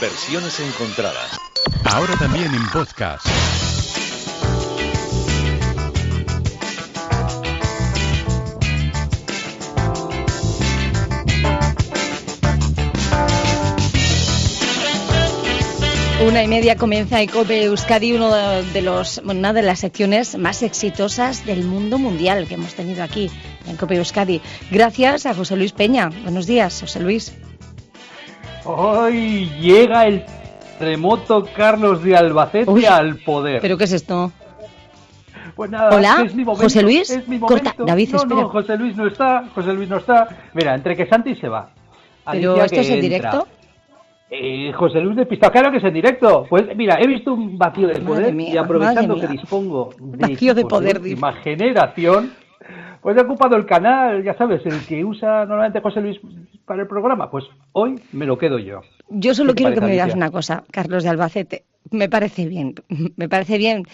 Versiones encontradas. Ahora también en podcast. Una y media comienza Ecope Euskadi, uno de los, una de las secciones más exitosas del mundo mundial que hemos tenido aquí en Cope Euskadi. Gracias a José Luis Peña. Buenos días, José Luis. Hoy llega el remoto Carlos de Albacete Uy, al poder. ¿Pero qué es esto? Pues nada, Hola, es mi momento, José Luis, es mi corta. David, no, espera. No, José Luis no está, José Luis no está. Mira, entre que Santi se va. ¿Pero Alicia esto que es en directo? Eh, José Luis despistado, claro que es en directo. Pues mira, he visto un vacío de poder mía, y aprovechando que dispongo de Vacío de poder, última generación, pues he ocupado el canal, ya sabes, el que usa normalmente José Luis para el programa. Pues hoy me lo quedo yo. Yo solo ¿Qué te quiero que me digas una cosa, Carlos de Albacete. Me parece bien, me parece bien,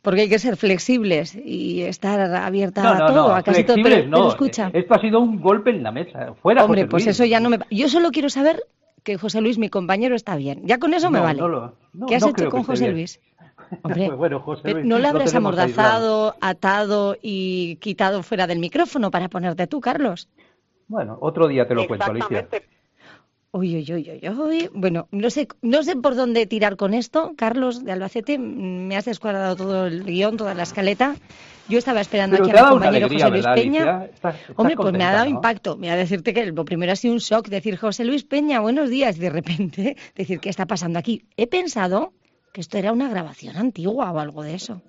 porque hay que ser flexibles y estar abierta No, a todo, no, a casi todo. Pero, pero escucha, Esto ha sido un golpe en la mesa. Fuera hombre, José pues Luis. eso ya no me. Yo solo quiero saber que José Luis, mi compañero, está bien. Ya con eso me vale. lo- ¿Qué has hecho con José bien. Hombre, Pues bueno, José pero Luis, ¿no le lo habrás amordazado, atado y quitado fuera del micrófono para ponerte tú, Carlos? Bueno, otro día te lo cuento, Alicia. Uy, uy, uy, uy, uy. Bueno, no sé, no sé por dónde tirar con esto. Carlos de Albacete, me has descuadrado todo el guion, toda la escaleta. Yo estaba esperando Pero aquí a mi compañero alegría, José Luis ¿verdad, Peña. Alicia? Estás- estás Hombre, pues me ha dado ¿no? impacto. Me ha decirte que lo primero ha sido un shock, decir José Luis Peña, buenos días, y de repente decir qué está pasando aquí. He pensado que esto era una grabación antigua o algo de eso.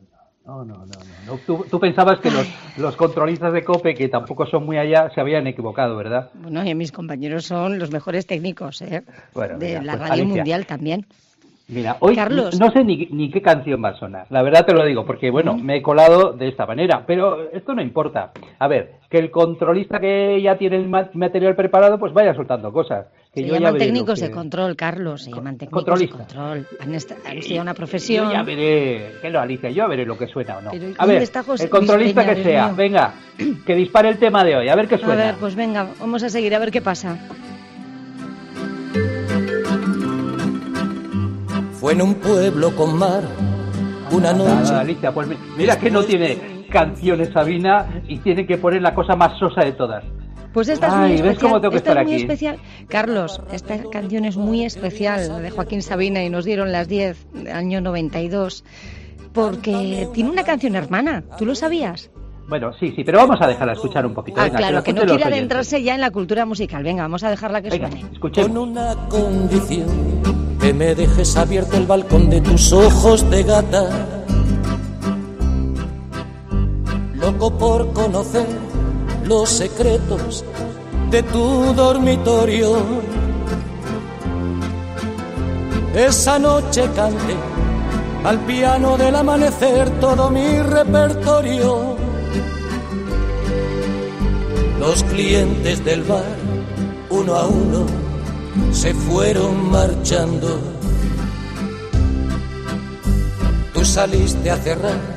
No, no, no, no. no. Tú, tú pensabas que los, los controlistas de COPE, que tampoco son muy allá, se habían equivocado, ¿verdad? Bueno, y mis compañeros son los mejores técnicos ¿eh? Bueno, de mira, la pues, radio Alicia. mundial también. Mira, hoy Carlos. no sé ni, ni qué canción va a sonar. La verdad te lo digo, porque bueno, me he colado de esta manera. Pero esto no importa. A ver, que el controlista que ya tiene el ma- material preparado, pues vaya soltando cosas. Que Se yo llaman técnicos que- de control, Carlos. Se llaman técnicos controlista. de control. Han, han estudiado una Yo profesión. ya veré, que lo Alicia, yo ya veré lo que suena o no. Pero, ¿y a ver, está José el controlista Peña, que Dios sea, mío? venga, que dispare el tema de hoy, a ver qué A suena. ver, pues venga, vamos a seguir a ver qué pasa. Fue en un pueblo con mar una Nada, noche. Alicia, pues mi- mira que no tiene canciones Sabina y tiene que poner la cosa más sosa de todas. Pues esta es Ay, muy ¿ves especial. cómo tengo que esta estar es muy aquí? especial. Carlos, esta canción es muy especial la de Joaquín Sabina y nos dieron las 10 del año 92 porque tiene una canción hermana. ¿Tú lo sabías? Bueno, sí, sí, pero vamos a dejarla escuchar un poquito. Ah, venga, claro, la que no quiere adentrarse ya en la cultura musical. Venga, vamos a dejarla que Venga, suene. escuchemos. Con una condición, que me dejes abierto el balcón de tus ojos de gata. Loco por conocer los secretos de tu dormitorio. Esa noche canté al piano del amanecer todo mi repertorio. Los clientes del bar, uno a uno, se fueron marchando. Tú saliste a cerrar,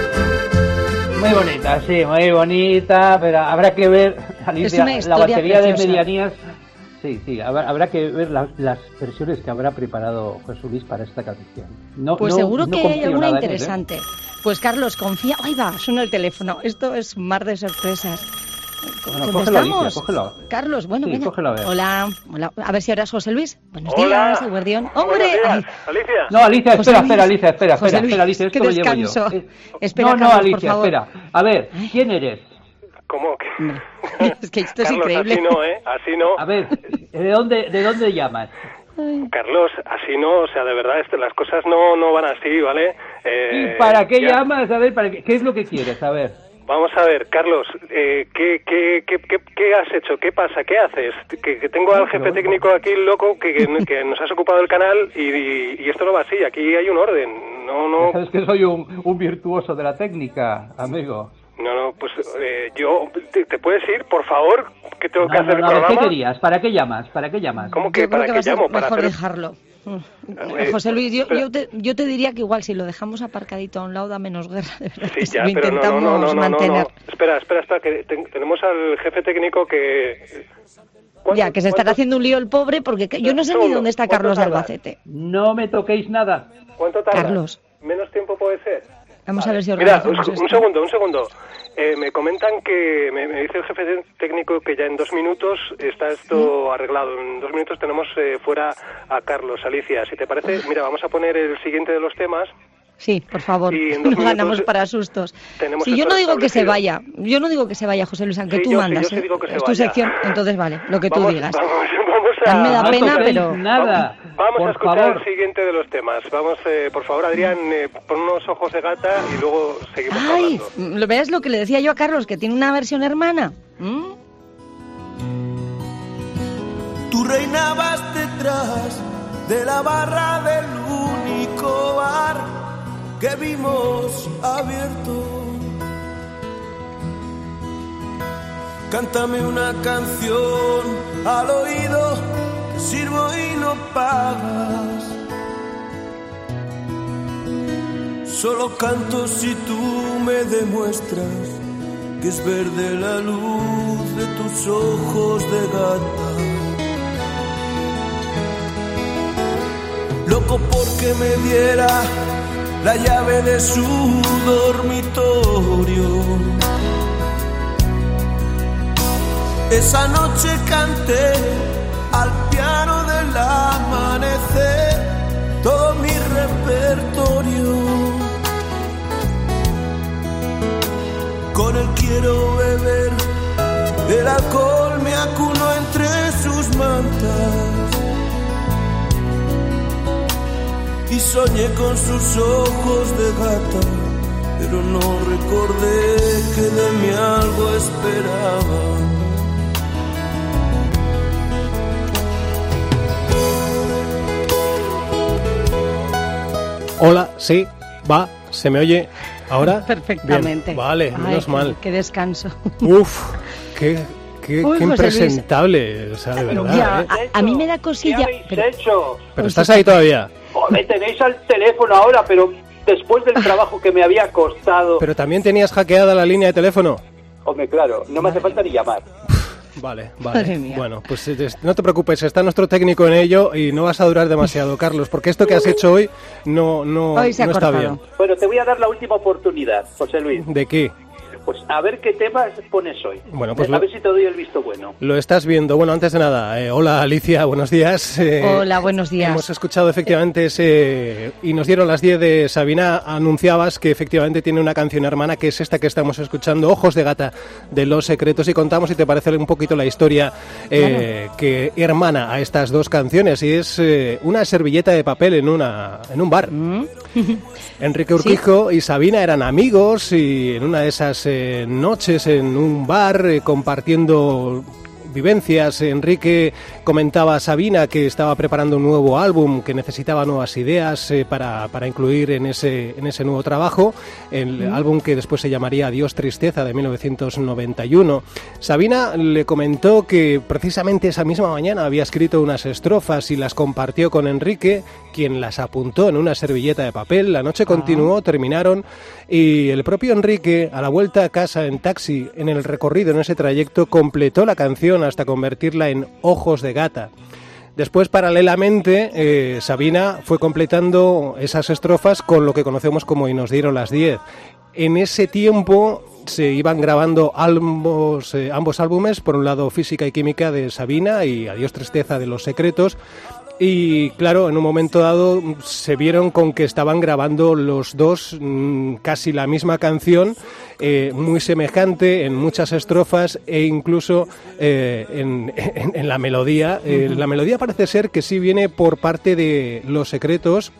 Muy bonita, sí, muy bonita, pero habrá que ver, Alicia, una la batería preciosa. de medianías. Sí, sí, habrá, habrá que ver la- las versiones que habrá preparado José Luis para esta canción. No, Pues no- seguro no que hay alguna él, ¿eh? interesante. Pues Carlos, confía. Ahí va, suena el teléfono. Esto es un mar de sorpresas. Bueno, cógelo, contestamos. Alicia, cógelo. Carlos, bueno, Sí, venga. cógelo, a ver. Hola, hola. A ver si ahora es José Luis. Buenos Hola. días, el guardián. Buenos ¡Hombre! días. Alicia. No, Alicia, José espera, Luis. espera, Alicia, espera, José espera, Luis, espera, Alicia, esto lo llevo yo. Eh, Espera, no, no, Carlos, por Alicia, favor. espera. A ver, ¿quién eres? ¿Cómo es que esto es Carlos, increíble. así no, ¿eh? Así no. A ver, ¿de dónde, de dónde llamas? Carlos, así no, o sea, de verdad, este, las cosas no, no van así, ¿vale? Eh, ¿Y para qué ya. llamas? A ver, ¿para qué, ¿qué es lo que quieres? A ver. Vamos a ver, Carlos, eh, ¿qué, qué, qué, qué, qué has hecho? ¿Qué pasa? ¿Qué haces? Que, que tengo al jefe técnico aquí, loco, que, que, que nos has ocupado el canal y, y- y esto no va así. Aquí hay un orden. No, no, Sabes que soy un, un virtuoso de la técnica, amigo. no, no pues eh, yo, ¿te, te puedes ir, por favor? Que tengo que hacer no, el no, ¿Qué querías? ¿Para qué llamas? ¿Para qué llamas? ¿Cómo que Yo para qué llamo? Para mejor hacer... dejarlo. Mm. Eh, José Luis, yo, te, yo te diría que igual si lo dejamos aparcadito a un lado da menos guerra, de verdad. Sí, ya, lo pero no, no, intentamos no, no, no, no, mantener. no. Espera, espera, espera, que te- tenemos al jefe técnico que... ¿Cuánto- Ya, que se estará cuánto- haciendo un lío el pobre porque que- yo no sé ni dónde está ¿cuánto Carlos de? Albacete. No me toquéis nada. ¿Cuánto tarda? Carlos. ¿Menos tiempo puede ser? Vamos a ver si Mira, un, segundo, un segundo. Eh, me comentan que, me, me dice el jefe técnico que ya en dos minutos está esto arreglado. En dos minutos tenemos eh, fuera a Carlos, Alicia. Si te parece, mira, vamos a poner el siguiente de los temas. Sí, por favor, no minutos ganamos para sustos. Si yo no digo que se vaya, yo no digo que se vaya, José Luis, aunque Sí, tú yo sí, mandas. yo sí ¿eh? digo que se es tu vaya. sección, entonces vale, lo que tú digas. Vamos, vamos a... Me da no pena, pero- nada. Vamos por a escuchar favor. el siguiente de los temas. Vamos, eh, por favor, Adrián, eh, pon unos ojos de gata y luego seguimos Ay, hablando. ¿lo ves lo que le decía yo a Carlos, que tiene una versión hermana? ¿Mm? Tú reinabas detrás de la barra del que vimos abierto. Cántame una canción al oído, te sirvo y no pagas. Solo canto si tú me demuestras que es verde la luz de tus ojos de gata. Loco porque me diera la llave de su dormitorio. Esa noche canté al piano del amanecer soñé con sus ojos de gata, pero no recordé que de mí algo esperaba. Hola, sí, va, se me oye ahora. Perfectamente. Bien, vale, Ay, menos mal. Qué descanso. Uf, qué, qué, Uy, qué impresentable, o sea, de verdad. Ya, ¿eh? a, a mí me da cosilla. ¿Qué habéis pero- hecho? Pero estás ahí todavía. Me tenéis al teléfono ahora, pero después del trabajo que me había costado. Pero también tenías hackeada la línea de teléfono. Hombre, claro, no me hace falta ni llamar. Vale, vale. Bueno, pues eh, no te preocupes, está nuestro técnico en ello y no vas a durar demasiado, Carlos, porque esto que has hecho hoy no, no, Hoy no está bien. Bueno, te voy a dar la última oportunidad, José Luis. ¿De qué? Pues a ver qué temas pones hoy. Bueno, pues a lo- ver si te doy el visto bueno. Lo estás viendo. Bueno, antes de nada, eh, hola Alicia, buenos días. Eh, Hola, buenos días. Hemos escuchado efectivamente ese. Y nos dieron las 10 de Sabina. Anunciabas que efectivamente tiene una canción hermana que es esta que estamos escuchando, Ojos de Gata de los Secretos. Y contamos, si te parece, un poquito la historia eh, que hermana a estas dos canciones. Y es eh, una servilleta de papel en, una, en un bar. ¿Mm? Enrique Urquijo y Sabina eran amigos y en una de esas noches en un bar eh, compartiendo vivencias, Enrique comentaba a Sabina que estaba preparando un nuevo álbum, que necesitaba nuevas ideas eh, para, para incluir en ese, en ese nuevo trabajo, el álbum que después se llamaría Adiós Tristeza de 1991. Sabina le comentó que precisamente esa misma mañana había escrito unas estrofas y las compartió con Enrique, quien las apuntó en una servilleta de papel. La noche continuó, terminaron y el propio Enrique, a la vuelta a casa en taxi, en el recorrido, en ese trayecto, completó la canción hasta convertirla en Ojos de Gata. Después, paralelamente, eh, Sabina fue completando esas estrofas con lo que conocemos como Y nos dieron las 10. En ese tiempo se iban grabando ambos, eh, ambos álbumes, por un lado Física y Química de Sabina y Adiós Tristeza de Los Secretos, y claro, en un momento dado se vieron con que estaban grabando los dos mm, casi la misma canción, eh, muy semejante en muchas estrofas e incluso eh, en, en- en la melodía. Eh, La melodía parece ser que sí viene por parte de Los Secretos.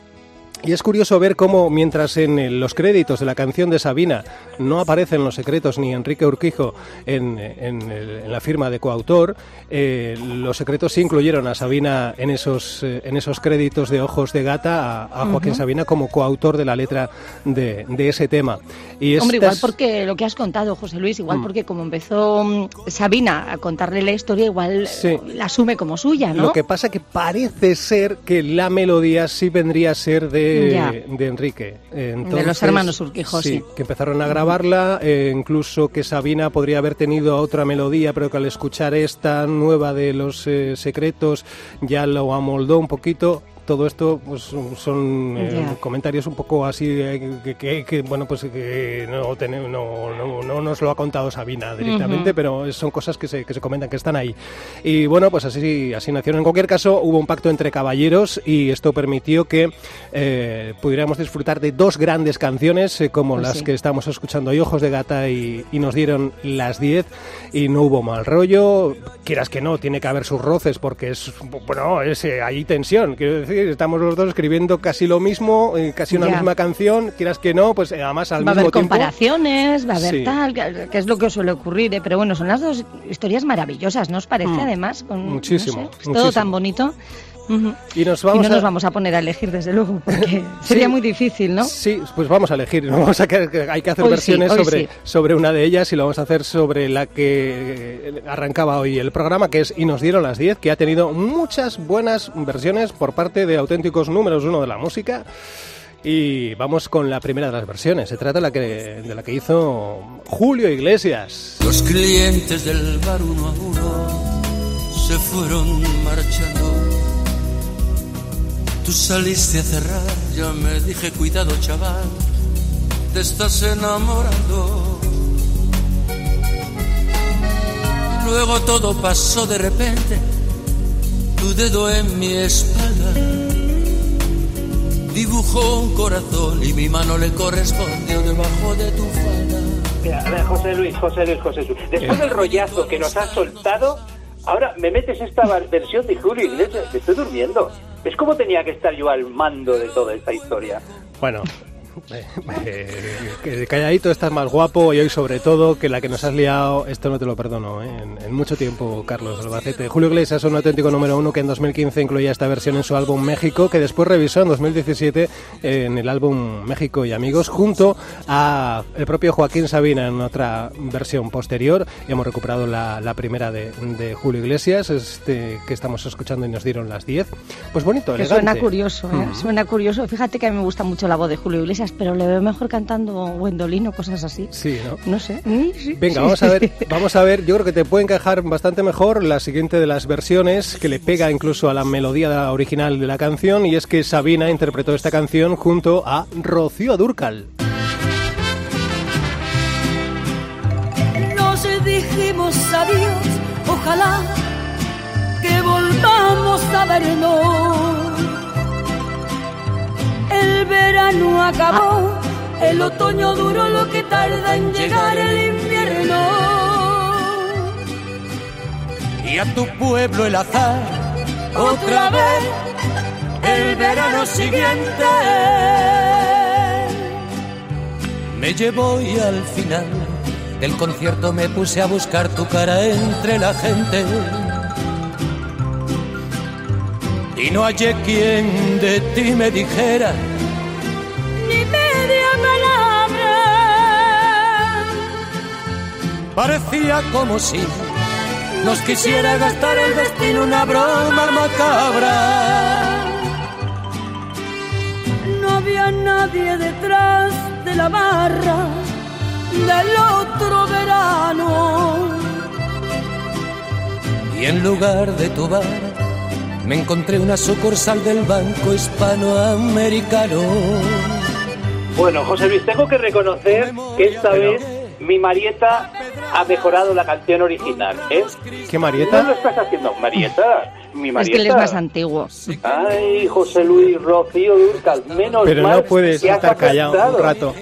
Y es curioso ver cómo, mientras en el- los créditos de la canción de Sabina no aparecen los secretos ni Enrique Urquijo en, en el- en la firma de coautor, eh, los secretos sí incluyeron a Sabina en esos, eh, en esos créditos de Ojos de Gata, a, a Joaquín. Sabina como coautor de la letra de, de ese tema. Y Hombre, estas- igual porque lo que has contado, José Luis, igual Mm. porque como empezó mm, Sabina a contarle la historia, igual Sí. eh, la asume como suya, ¿no? Lo que pasa que parece ser que la melodía sí vendría a ser de, De Enrique. De los hermanos Urquijo, sí. que empezaron a grabarla, eh, incluso que Sabina podría haber tenido otra melodía, pero que al escuchar esta nueva de los eh, secretos ya lo amoldó un poquito. Todo esto pues, son eh, comentarios un poco así eh, que, que- que, bueno pues que no, tene- no, no, no nos lo ha contado Sabina directamente, pero son cosas que se, que se comentan que están ahí. Y bueno, pues así, así nacieron. En cualquier caso, hubo un pacto entre caballeros y esto permitió que eh, pudiéramos disfrutar de dos grandes canciones eh, como Pues las sí. que estamos escuchando hoy, Ojos de Gata y, y nos dieron las 10 y no hubo mal rollo. Quieras que no, tiene que haber sus roces porque es, bueno, es, hay tensión. Quiero decir, estamos los dos escribiendo casi lo mismo, eh, casi una Ya. misma canción. Quieras que no, pues eh, además al va a mismo haber tiempo. comparaciones, va a haber Sí. tal, que, que es lo que suele ocurrir, ¿eh? pero bueno, son las dos historias maravillosas, ¿no os parece? Mm. Además, con, no Muchísimo, sé, es muchísimo. todo tan bonito. Y nos y vamos no a... nos vamos a poner a elegir, desde luego, porque sería muy difícil, ¿no? Sí, pues vamos a elegir. Vamos a que, hay que hacer Hoy versiones sobre, sí. sobre una de ellas y lo vamos a hacer sobre la que arrancaba hoy el programa, que es Y nos dieron las 10, que ha tenido muchas buenas versiones por parte de auténticos números uno de la música. Y vamos con la primera de las versiones. Se trata de la que, de la que hizo Julio Iglesias. Los clientes del bar uno a uno se fueron marchando. Tú saliste a cerrar, yo me dije, cuidado chaval, te estás enamorando. Luego todo pasó de repente, tu dedo en mi espalda dibujó un corazón y mi mano le correspondió debajo de tu falda. Mira, a ver, José Luis, José Luis, José Luis. Después del rollazo que nos has soltado, ahora me metes esta versión de Julio Iglesias. Me estoy durmiendo. Es como tenía que estar yo al mando de toda esta historia. Bueno, que calladito estás más guapo y hoy sobre todo que la que nos has liado, esto no te lo perdono, ¿eh? en, en mucho tiempo, Carlos Albacete. Julio Iglesias es un auténtico número uno que en 2015 incluía esta versión en su álbum México, que después revisó en 2017 en el álbum México y Amigos, junto a el propio Joaquín Sabina en otra versión posterior. Y hemos recuperado la, la primera de, de Julio Iglesias, este que estamos escuchando y nos dieron las 10. Pues bonito, Que elegante. suena curioso, ¿eh? Mm. Suena curioso. Fíjate que a mí me gusta mucho la voz de Julio Iglesias, pero le veo mejor cantando Gwendolyn o cosas así. Sí, ¿no? No sé. Mm, sí, Venga, sí. vamos a ver, vamos a ver, yo creo que te puede encajar bastante mejor la siguiente de las versiones que le pega incluso a la melodía original de la canción y es que Sabina interpretó esta canción junto a Rocío Durcal. Nos dijimos adiós, ojalá que volvamos a vernos. El verano acabó, el otoño duró lo que tarda en llegar el invierno. y a tu pueblo el azar otra vez el verano siguiente me llevó y al final del concierto me puse a buscar tu cara entre la gente y no hallé quien de ti me dijera Ni media palabra. parecía como si nos quisiera gastar el destino una broma macabra No había nadie detrás de la barra del otro verano. Y en lugar de tu bar, me encontré una sucursal del Banco Hispanoamericano. Bueno, José Luis, tengo que reconocer que esta vez mi Marieta ha mejorado la canción original, ¿eh? ¿Qué No Marieta? lo estás haciendo, Marieta. Mi Es Marieta. que él es más antiguo. Ay, José Luis Rocío Durcal, menos Pero mal no puedes estar callado un rato.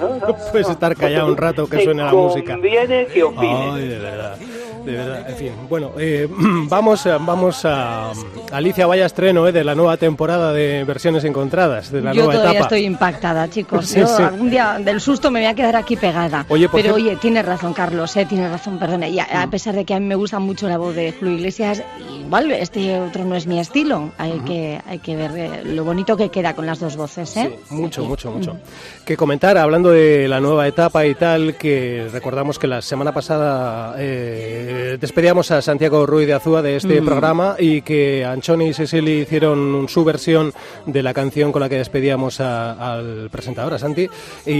No, no, No puedes estar callado un rato que suene la música. conviene que opines. Ay, de verdad. De verdad, en fin. Bueno, eh, vamos, a- vamos a Alicia vaya estreno eh, de la nueva temporada de versiones encontradas, de la Yo nueva todavía etapa. estoy impactada, chicos. Sí, Yo sí. algún día del susto me voy a quedar aquí pegada. Oye, Pero cierto- oye, tiene razón, Carlos, eh, tiene razón, perdona. Y a, Mm. a pesar de que a mí me gusta mucho la voz de Julio Iglesias, igual este otro no es mi estilo. Hay, que, hay que ver eh, lo bonito que queda con las dos voces, ¿eh? Sí, mucho, mucho, mucho. Que comentar, hablando de la nueva etapa y tal, que recordamos que la semana pasada eh, despedíamos a Santiago Ruiz de Azúa de este Mm. programa y que Anchoni y Cecily hicieron su versión de la canción con la que despedíamos a- al presentador, a Santi. Y,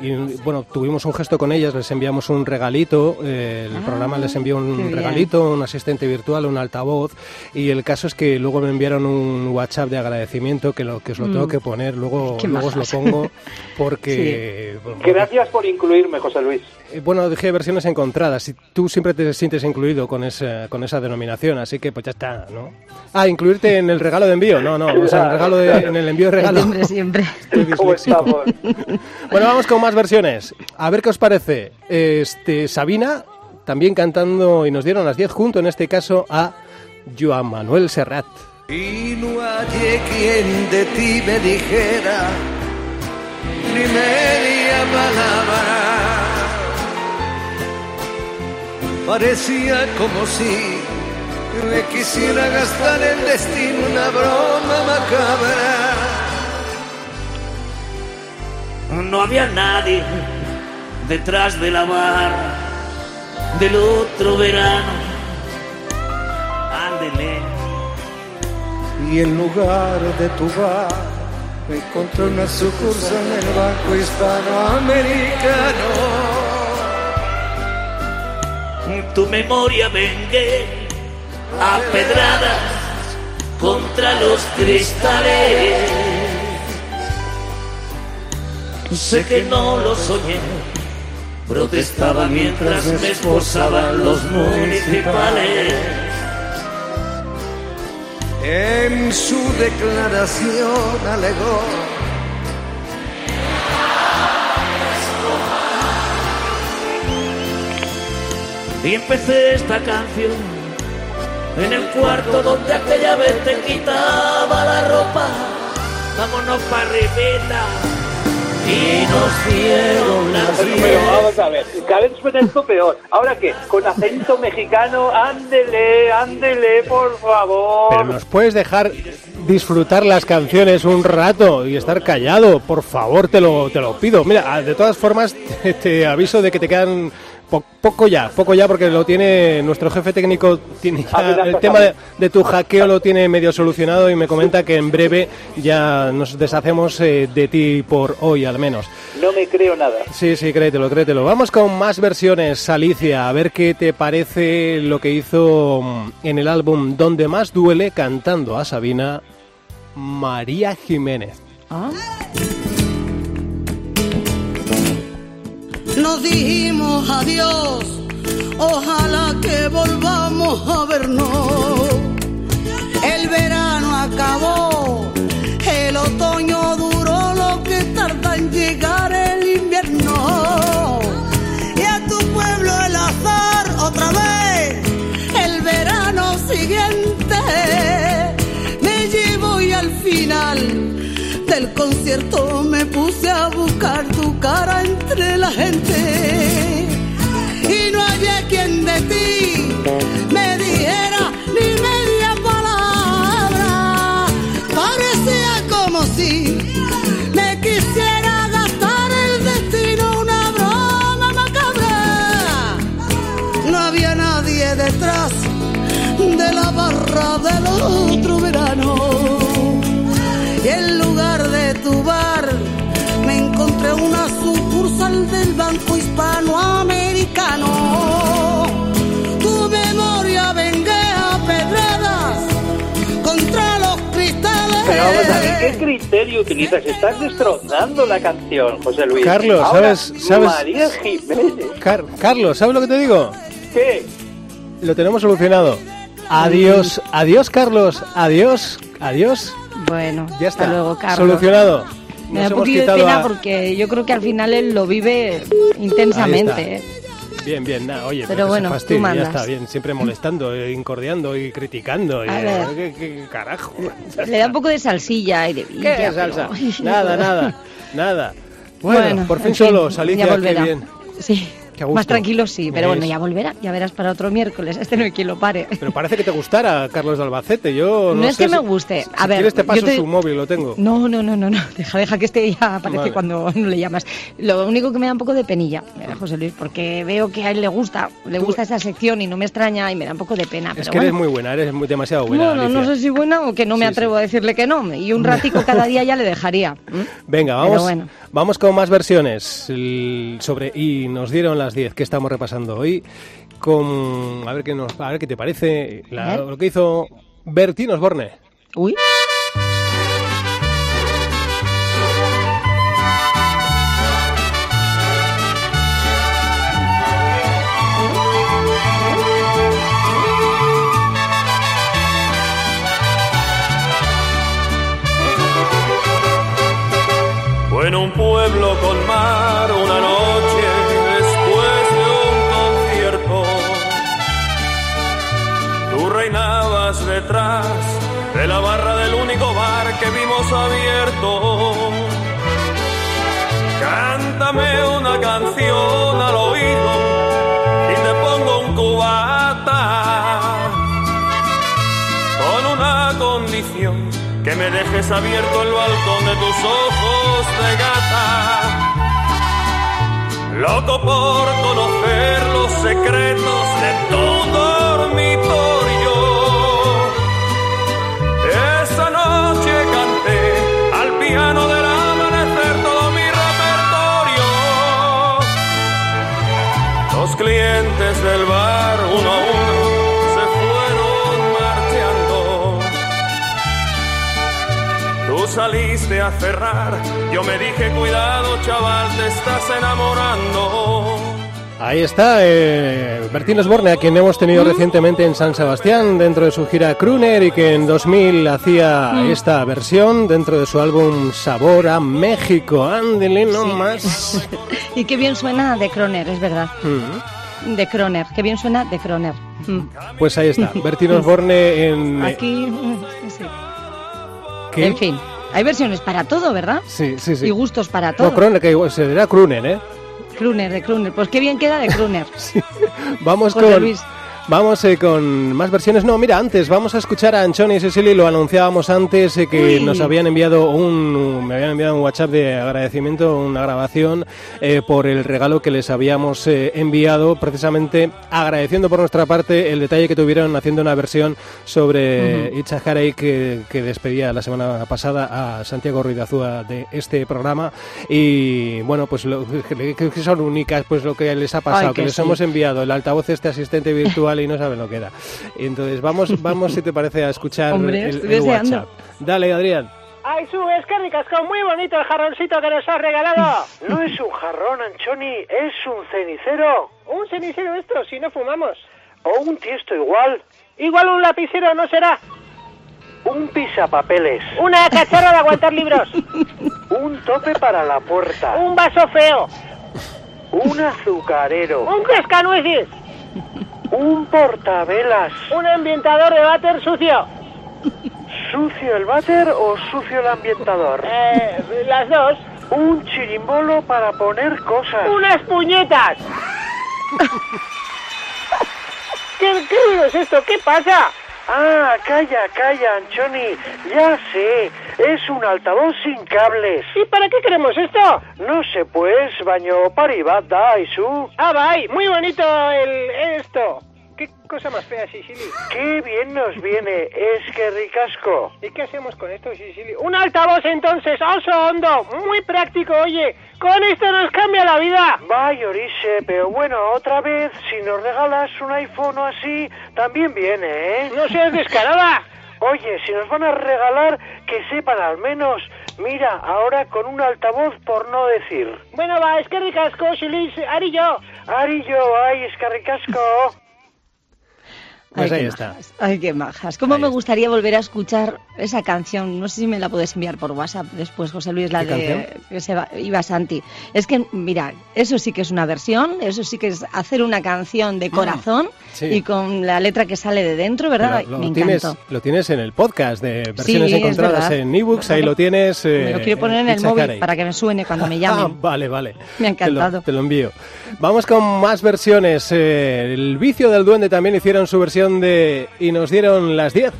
y, bueno, tuvimos un gesto con ellas, les enviamos un regalito, eh, el Ah, programa les envió un bien. regalito, un asistente virtual, un altavoz. Y el caso es que luego me enviaron un WhatsApp de agradecimiento que, lo, que os lo tengo Mm. que poner, luego, luego os lo pongo porque... bueno, porque- Gracias por incluirme, José Luis. eh, Bueno, dije versiones encontradas y tú siempre te sientes incluido con esa, con esa denominación, así que pues ya está, ¿no? Ah, incluirte en el regalo de envío, no, no, o sea, en el, regalo de, en el envío de regalo. Siempre, siempre. Bueno, vamos con más versiones. A ver qué os parece. Este, Sabina también cantando y nos dieron las 10 junto, en este caso, a Joan Manuel Serrat. Y no hallé quien de ti me dijera ni media palabra. Parecía como si le quisiera gastar el destino una broma macabra. No había nadie detrás de la barra del otro verano. Ándele. Y en lugar de tu bar, me encontré una sucursal en el Banco Hispanoamericano. Tu memoria vengué a pedradas contra los cristales. Sé que no lo soñé, protestaba mientras me esposaban los municipales. En su declaración alegó Y empecé esta canción en el cuarto donde aquella vez te quitaba la ropa. Vámonos para arribita. Y nos dieron las Pero vamos a ver, cada vez suena esto peor. ¿Ahora qué? Con acento mexicano, ándele, ándele, por favor. Pero nos puedes dejar disfrutar las canciones un rato y estar callado, por favor, te lo, te lo pido. Mira, ah, de todas formas, te, te aviso de que te quedan po- poco ya, poco ya, porque lo tiene nuestro jefe técnico, tiene ya el tema de, de tu hackeo lo tiene medio solucionado y me comenta que en breve ya nos deshacemos eh, de ti por hoy al menos. No me creo nada. Sí, sí, créetelo, créetelo. Vamos con más versiones, Alicia, a ver qué te parece lo que hizo mm, en el álbum Donde más duele cantando a Sabina María Jiménez. Ah, Nos dijimos adiós, ojalá que volvamos a vernos. El verano acabó, del concierto me puse a buscar tu cara entre la gente. Y no había quien de ti me dijera ni media palabra. Parecía como si me quisiera gastar el destino una broma macabra. No había nadie detrás de la barra del otro verano vamos a ver, qué criterio utilizas? Estás destrozando la canción, José Luis. Carlos, Ahora, ¿sabes- sabes- María Jiménez. Car- Carlos, ¿sabes lo que te digo? ¿Qué? Lo tenemos solucionado. Adiós, adiós, Carlos. Adiós, adiós. Bueno, Ya está. hasta luego, Carlos. Solucionado. Me da Nos un poquito de pena a- porque yo creo que al final él lo vive intensamente. Bien, bien, nada, oye, Pero se bueno, fastidie, tú ya mandas. está bien, siempre molestando, eh, incordiando y criticando. y, eh. ¿qué, qué carajo? Le da un poco de salsilla y de ¿Qué villa, salsa? pero- Nada, nada, nada. Bueno, por fin en Alicia, ya qué volverá. bien. Sí, Qué. Más tranquilo sí, pero bueno, ya volverá, ya verás para otro miércoles. Este no hay quien lo pare. Pero parece que te gustara Carlos de Albacete. Yo no, No es sé que me guste. Si, A ver, quieres te yo paso te- su móvil, lo tengo. No, no, no, no, no. Deja, deja que este ya aparece Vale. cuando no le llamas. Lo único que me da un poco de penilla, eh, José Luis, porque veo que a él le gusta, le gusta esa sección y no me extraña y me da un poco de pena. es pero que bueno. eres muy buena, eres muy, demasiado buena. Bueno, no Alicia. sé si buena o que no me Sí, atrevo a decirle que no. Y un ratico cada día ya le dejaría. Venga, vamos, bueno. vamos con más versiones sobre y nos dieron las 10 que estamos repasando hoy con a ver qué nos a ver qué te parece la- lo que hizo Bertín Osborne. Uy. En un bar que vimos abierto. Cántame una canción al oído y te pongo un cubata con una condición que me dejes abierto el balcón de tus ojos de gata. Loco por conocer los secretos de tu dormitorio. Del bar uno a uno se fueron marchando. Tú saliste a cerrar, yo me dije cuidado chaval, te estás enamorando. Ahí está, eh, Bertín Osborne, a quien hemos tenido recientemente en San Sebastián dentro de su gira Crooner y que en 2000 hacía Mm. esta versión dentro de su álbum Sabor a México. Ándele, no más. Y qué bien suena de Croner, es verdad. Mm. De Croner, qué bien suena de Croner. Mm. Pues ahí está, Bertín Osborne en... Aquí, sí. ¿Qué? En fin, hay versiones para todo, ¿verdad? Sí, sí, sí. Y gustos para todo. No, Croner, que igual será Crooner, ¿eh? De Crooner. Pues qué bien queda de Crooner. Vamos José con... Luis. Vamos eh, con más versiones. No, mira, antes vamos a escuchar a Anchoni y Cecily. Lo anunciábamos antes eh, que Uy. nos habían enviado un, me habían enviado un WhatsApp de agradecimiento, una grabación eh, por el regalo que les habíamos eh, enviado, precisamente agradeciendo por nuestra parte el detalle que tuvieron haciendo una versión sobre Ujú. Itza Jarey que, que despedía la semana pasada a Santiago Ruidazúa de este programa. Y bueno, pues lo, que que son únicas, pues lo que les ha pasado, Ay, que, que les sí. hemos enviado el altavoz este asistente virtual y no saben lo que era. Entonces vamos, vamos si te parece a escuchar Hombre, el. WhatsApp. Dale, Adrián. Ay, su, es que ricasco, muy bonito el jarroncito que nos has regalado. No es un jarrón, Anchoni, es un cenicero. Un cenicero esto, si no fumamos. O un tiesto igual. Igual un lapicero, ¿no será? Un pisapapeles. Una cacharra de aguantar libros. un tope para la puerta. Un vaso feo. Un azucarero. Un cascanueces. Un portavelas. Un ambientador de váter sucio. ¿Sucio el váter o sucio el ambientador? Eh, las dos. Un chirimbolo para poner cosas. ¡Unas puñetas! ¿Qué, ¿Qué ruido es esto? ¿Qué pasa? Ah, calla, calla, Anchoni. Ya sé, es un altavoz sin cables. ¿Y para qué queremos esto? No sé, pues, baño paribat da y su. Ah, bye, muy bonito el esto. ¿Qué cosa más fea, Sicily? Qué bien nos viene, es que ricasco. ¿Y qué hacemos con esto, Sicily? Un altavoz entonces, oso hondo, muy práctico, oye. Con esto nos cambia la vida. Vaya, Orise, pero bueno, otra vez, si nos regalas un iPhone o así, también viene, ¿eh? No seas descarada. Oye, si nos van a regalar, que sepan al menos. Mira, ahora con un altavoz por no decir. Bueno, va, es que ricasco, Luis, Arillo. Arillo, ay, es que ricasco. Pues Ay, ahí está. majas. Ay, qué majas. ¿Cómo me gustaría volver a escuchar esa canción? No sé si me la puedes enviar por WhatsApp después, José Luis, la ¿Qué de canción? que se va, iba Santi. Es que, mira, eso sí que es una versión, eso sí que es hacer una canción de corazón Ah, sí. y con la letra que sale de dentro, ¿verdad? Me lo, tienes, encantó. lo tienes en el podcast de versiones es encontradas en ebooks, ahí lo tienes. Me lo eh, quiero poner en el móvil para que me suene cuando me Ah, llamen. vale, vale. Me ha Te lo- encantado. Te lo, envío. Vamos con más versiones. Eh, el vicio del duende también hicieron su versión de Y nos dieron las 10.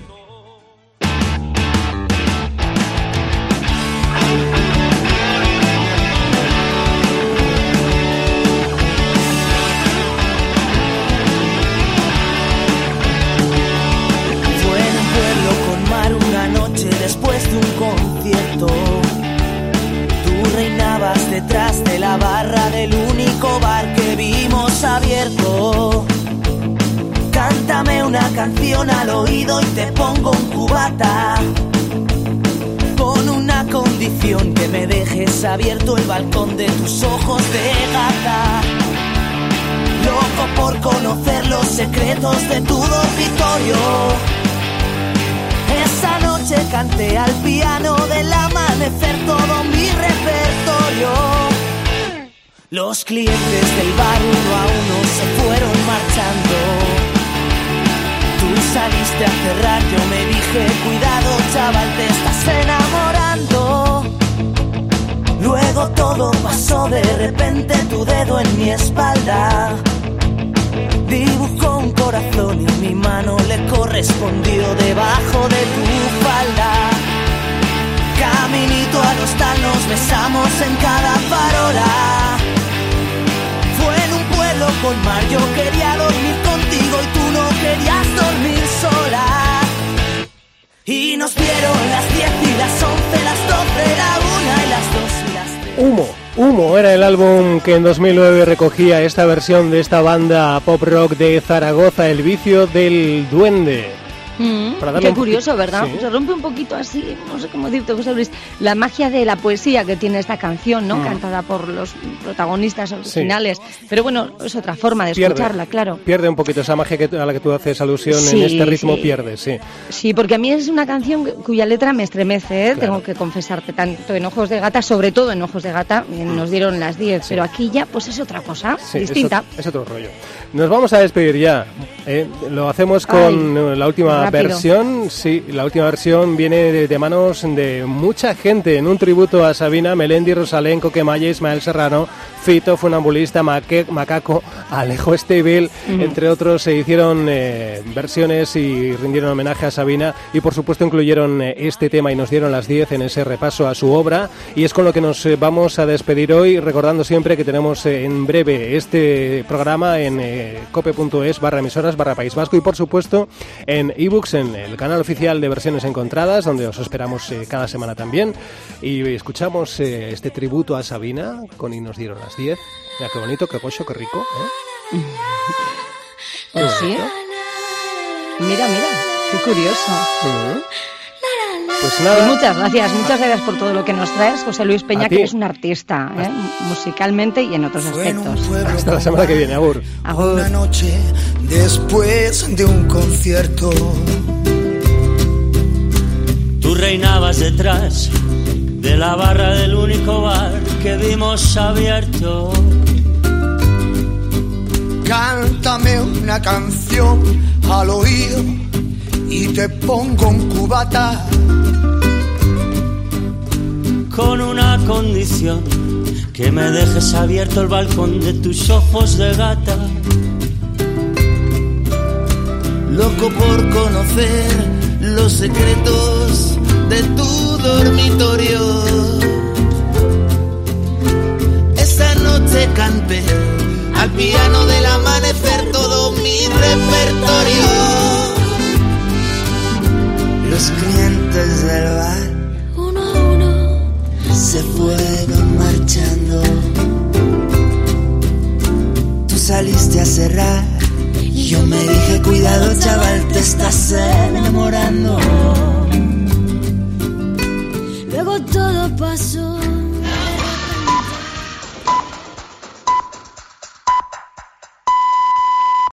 Canción al oído y te pongo un cubata. Con una condición que me dejes abierto el balcón de tus ojos de gata. Loco por conocer los secretos de tu dormitorio. Esa noche canté al piano del amanecer todo mi repertorio. Los clientes del bar uno a uno se fueron marchando. Saliste a cerrar, yo me dije, cuidado chaval, te estás enamorando. Luego todo pasó de repente, tu dedo en mi espalda. Dibujó un corazón y mi mano le correspondió debajo de tu falda. Caminito al hostal nos besamos en cada farola. Fue en un pueblo con mar, yo quería dormir contigo y tú no querías dormir. Y nos dieron las 10 y las 11, las 12, la 1 y las 2 y las 3. Humo. Humo era el álbum que en 2009 recogía esta versión de esta banda pop rock de Zaragoza, El vicio del duende. Mm, Para darle qué curioso, ¿verdad? Sí. Se rompe un poquito así, no sé cómo decirte, José Luis, la magia de la poesía que tiene esta canción, ¿no? Mm. Cantada por los protagonistas originales. Pero bueno, es otra forma de Pierde. escucharla, claro. Pierde un poquito esa magia que, a la que tú haces alusión Sí, en este ritmo, pierde, sí. Sí, porque a mí es una canción cuya letra me estremece, ¿eh? Claro. tengo que confesarte, tanto en Ojos de Gata, sobre todo en Ojos de Gata, eh, nos dieron las 10, pero aquí ya pues es otra cosa, es distinta. Es, otro rollo. Nos vamos a despedir ya. ¿eh? Lo hacemos con Ay, eh, la última rápido. versión. Sí, la última versión viene de, de manos de mucha gente en un tributo a Sabina, Melendi, Rosalén, Coquemaya, Ismael Serrano, Fito, Funambulista, Maque- Macaco, Alejo Estebel, Mm. entre otros, se hicieron eh, versiones y rindieron homenaje a Sabina y por supuesto incluyeron eh, este tema y nos dieron las 10 en ese repaso a su obra y es con lo que nos eh, vamos a despedir hoy recordando siempre que tenemos eh, en breve este programa en eh, cope.es barra emisoras barra País Vasco y por supuesto en ebooks en el canal oficial de versiones encontradas donde os esperamos eh, cada semana también y escuchamos eh, este tributo a Sabina con y nos dieron las 10 mira qué bonito, qué gocho, qué rico ¿eh? Pues sí. Mira, mira, qué curioso. Pues nada. Y muchas gracias, muchas gracias por todo lo que nos traes, José Luis Peña, que es un artista, ¿eh? musicalmente y en otros aspectos. hasta la semana que viene, Agur Una noche después de un concierto. Tú reinabas detrás de la barra del único bar que vimos abierto. Cántame una canción al oído y te pongo un cubata. Con una condición, que me dejes abierto el balcón de tus ojos de gata. Loco por conocer los secretos de tu dormitorio. Esa noche canté al piano del amanecer todo mi repertorio los clientes del bar. Uno a uno se fueron marchando. Tú saliste a cerrar y yo me dije, cuidado chaval, te estás enamorando. Luego todo pasó.